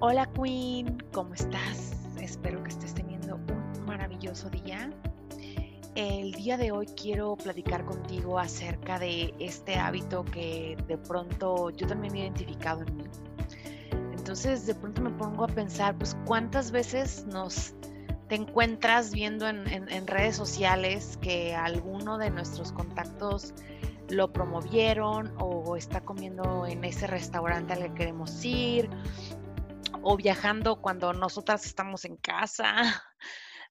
Hola Queen, ¿cómo estás? Espero que estés teniendo un maravilloso día. El día de hoy quiero platicar contigo acerca de este hábito que de pronto yo también he identificado en mí. Entonces de pronto me pongo a pensar, pues cuántas veces nos te encuentras viendo en, en redes sociales que alguno de nuestros contactos lo promovieron o está comiendo en ese restaurante al que queremos ir o viajando cuando nosotras estamos en casa,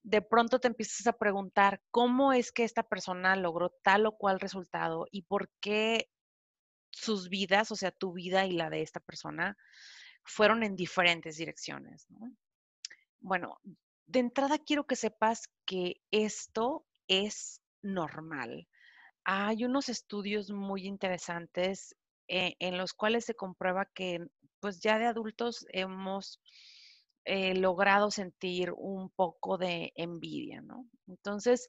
de pronto te empiezas a preguntar cómo es que esta persona logró tal o cual resultado y por qué sus vidas, o sea, tu vida y la de esta persona, fueron en diferentes direcciones. Bueno, de entrada quiero que sepas que esto es normal. Hay unos estudios muy interesantes eh, en los cuales se comprueba que pues ya de adultos hemos eh, logrado sentir un poco de envidia, ¿no? Entonces,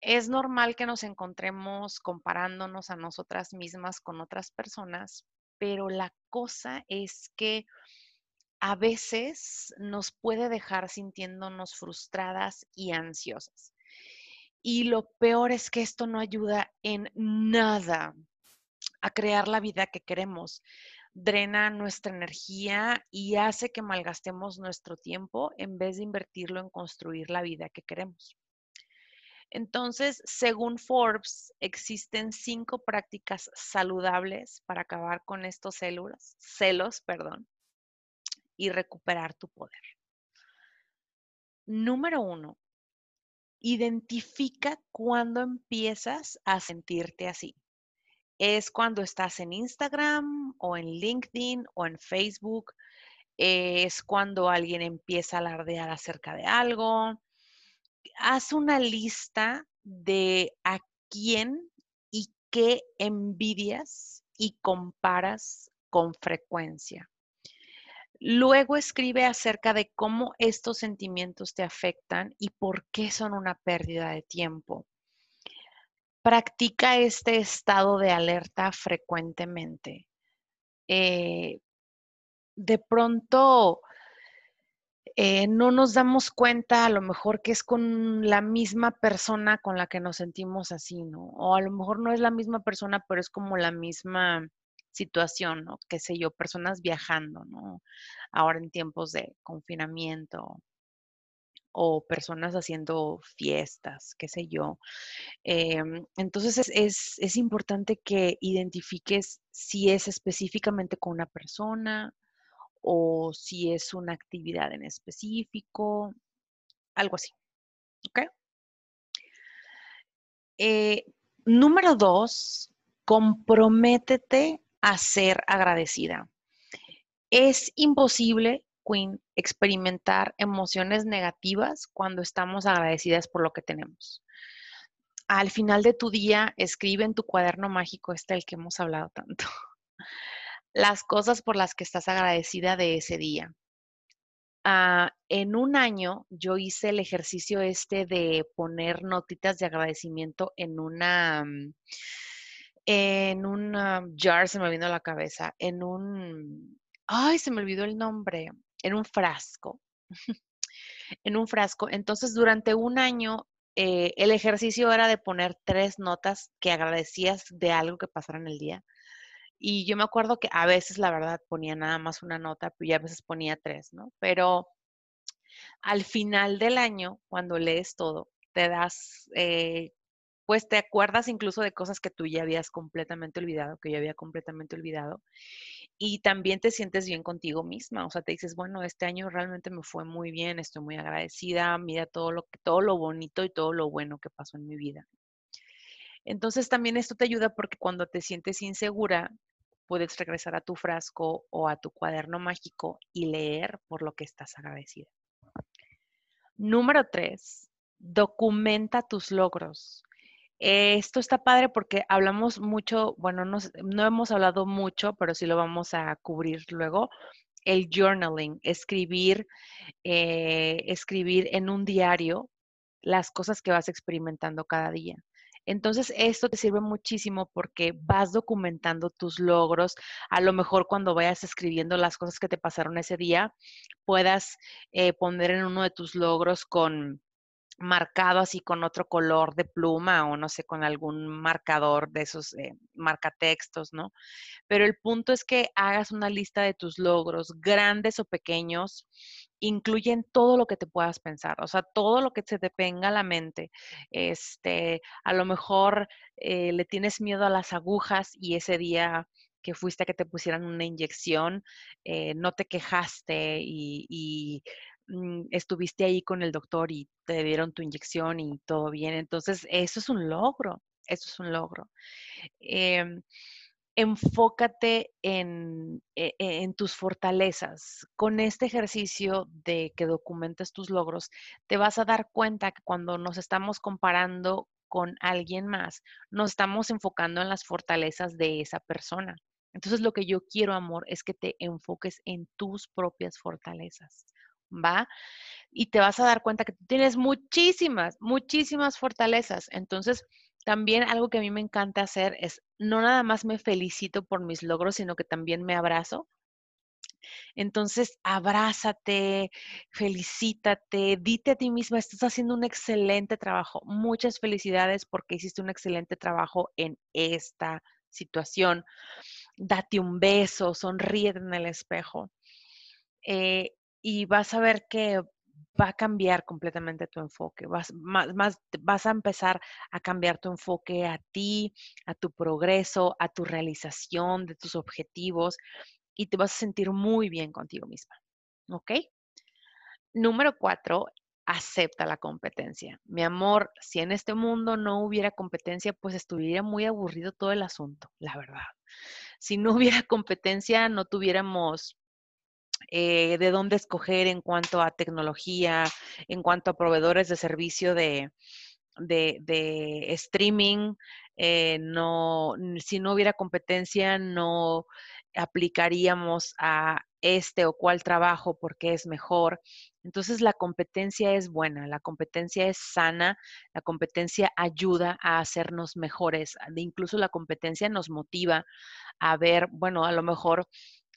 es normal que nos encontremos comparándonos a nosotras mismas con otras personas, pero la cosa es que a veces nos puede dejar sintiéndonos frustradas y ansiosas. Y lo peor es que esto no ayuda en nada a crear la vida que queremos drena nuestra energía y hace que malgastemos nuestro tiempo en vez de invertirlo en construir la vida que queremos. Entonces, según Forbes, existen cinco prácticas saludables para acabar con estos células, celos, perdón, y recuperar tu poder. Número uno, identifica cuándo empiezas a sentirte así es cuando estás en Instagram o en LinkedIn o en Facebook, es cuando alguien empieza a alardear acerca de algo. Haz una lista de a quién y qué envidias y comparas con frecuencia. Luego escribe acerca de cómo estos sentimientos te afectan y por qué son una pérdida de tiempo. Practica este estado de alerta frecuentemente. Eh, de pronto eh, no nos damos cuenta a lo mejor que es con la misma persona con la que nos sentimos así, ¿no? O a lo mejor no es la misma persona, pero es como la misma situación, ¿no? Qué sé yo, personas viajando, ¿no? Ahora en tiempos de confinamiento o personas haciendo fiestas, qué sé yo. Em, entonces es, importante que identifiques si es específicamente con una persona o si es una actividad en específico, algo así. ¿Ok? Eh, número dos, comprométete a ser agradecida. Es imposible Queen, experimentar emociones negativas cuando estamos agradecidas por lo que tenemos. Al final de tu día, escribe en tu cuaderno mágico, este el que hemos hablado tanto, las cosas por las que estás agradecida de ese día. Ah, en un año yo hice el ejercicio este de poner notitas de agradecimiento en una, mm, en un jar, se me vino a la cabeza, en un, ay, se me olvidó el nombre, en un frasco. en un frasco. Entonces, durante un año, eh, el ejercicio era de poner tres notas que agradecías de algo que pasara en el día. Y yo me acuerdo que a veces, la verdad, ponía nada más una nota, y a veces ponía tres, ¿no? Pero al final del año, cuando lees todo, te das, eh, pues te acuerdas incluso de cosas que tú ya habías completamente olvidado, que yo había completamente olvidado y también te sientes bien contigo misma, o sea, te dices, bueno, este año realmente me fue muy bien, estoy muy agradecida, mira todo lo todo lo bonito y todo lo bueno que pasó en mi vida. Entonces también esto te ayuda porque cuando te sientes insegura, puedes regresar a tu frasco o a tu cuaderno mágico y leer por lo que estás agradecida. Número tres, documenta tus logros. Esto está padre porque hablamos mucho, bueno, no, no hemos hablado mucho, pero sí lo vamos a cubrir luego, el journaling, escribir, eh, escribir en un diario las cosas que vas experimentando cada día. Entonces, esto te sirve muchísimo porque vas documentando tus logros. A lo mejor cuando vayas escribiendo las cosas que te pasaron ese día, puedas eh, poner en uno de tus logros con marcado así con otro color de pluma o no sé, con algún marcador de esos eh, marcatextos, ¿no? Pero el punto es que hagas una lista de tus logros, grandes o pequeños, incluyen todo lo que te puedas pensar, o sea, todo lo que se te venga a la mente. Este, a lo mejor eh, le tienes miedo a las agujas y ese día que fuiste a que te pusieran una inyección, eh, no te quejaste y Mm, estuviste ahí con el doctor y te dieron tu inyección y todo bien. Entonces, eso es un logro, eso es un logro. Em, enfócate en, e, e, en, tus fortalezas. Con este ejercicio de que documentes tus logros, te vas a dar cuenta que cuando nos estamos comparando con alguien más, nos estamos enfocando en las fortalezas de esa persona. Entonces, lo que yo quiero, amor, es que te enfoques en tus propias fortalezas. ¿Va? Y te vas a dar cuenta que tienes muchísimas, muchísimas fortalezas. Entonces, también algo que a mí me encanta hacer es no nada más me felicito por mis logros, sino que también me abrazo. Entonces, abrázate, felicítate, dite a ti misma, estás haciendo un excelente trabajo. Muchas felicidades porque hiciste un excelente trabajo en esta situación. Date un beso, sonríe en el espejo. Eh, y vas a ver que va a cambiar completamente tu enfoque. Vas, más, vas a empezar a cambiar tu enfoque a ti, a tu progreso, a tu realización de tus objetivos y te vas a sentir muy bien contigo misma. ¿Ok? Número cuatro, acepta la competencia. Mi amor, si en este mundo no hubiera competencia, pues estuviera muy aburrido todo el asunto, la verdad. Si no hubiera competencia, no tuviéramos eh, de dónde escoger en cuanto a tecnología, en cuanto a proveedores de servicio de, de, streaming. Eh, no, si no hubiera competencia, no aplicaríamos a este o cual trabajo porque es mejor. Entonces la competencia es buena, la competencia es sana, la competencia ayuda a hacernos mejores, incluso la competencia nos motiva a ver, bueno, a lo mejor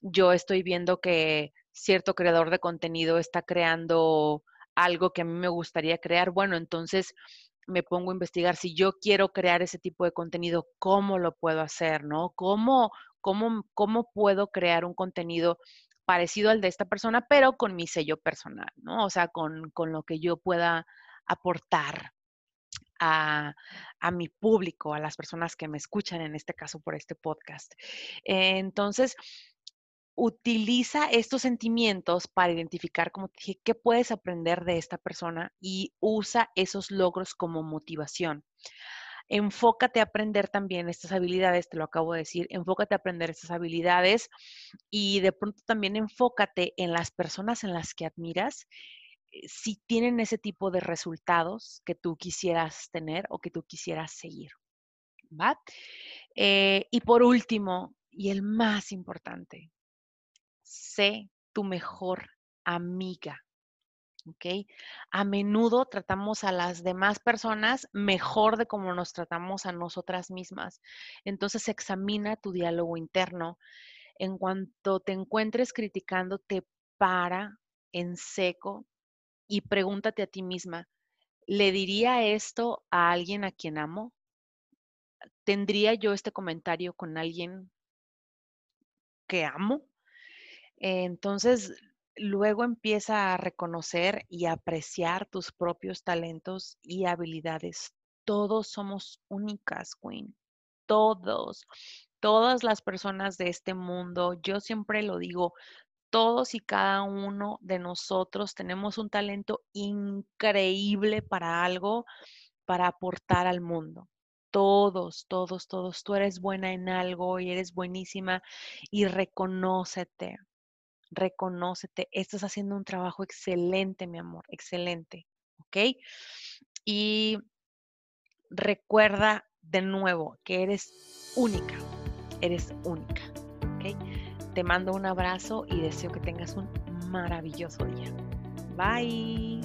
yo estoy viendo que cierto creador de contenido está creando algo que a mí me gustaría crear, bueno, entonces me pongo a investigar si yo quiero crear ese tipo de contenido, cómo lo puedo hacer, ¿no? ¿Cómo, cómo, cómo puedo crear un contenido parecido al de esta persona, pero con mi sello personal, ¿no? O sea, con, con lo que yo pueda aportar a, a, mi público, a las personas que me escuchan, en este caso por este podcast. entonces, utiliza estos sentimientos para identificar, como te dije, qué puedes aprender de esta persona y usa esos logros como motivación. Enfócate a aprender también estas habilidades, te lo acabo de decir, enfócate a aprender estas habilidades y de pronto también enfócate en las personas en las que admiras, eh, si tienen ese tipo de resultados que tú quisieras tener o que tú quisieras seguir. ¿Va? Eh, y por último, y el más importante, sé tu mejor amiga. ¿ok? A menudo tratamos a las demás personas mejor de como nos tratamos a nosotras mismas. Entonces examina tu diálogo interno. En cuanto te encuentres criticándote, para en seco y pregúntate a ti misma, ¿le diría esto a alguien a quien amo? ¿Tendría yo este comentario con alguien que amo? Entonces, luego empieza a reconocer y apreciar tus propios talentos y habilidades. Todos somos únicas, Queen. Todos. Todas las personas de este mundo, yo siempre lo digo, todos y cada uno de nosotros tenemos un talento increíble para algo, para aportar al mundo. Todos, todos, todos. Tú eres buena en algo y eres buenísima y reconócete reconócete, estás haciendo un trabajo excelente, mi amor, excelente, ¿ok? Y recuerda de nuevo que eres única, eres única, ¿ok? Te mando un abrazo y deseo que tengas un maravilloso día. Bye.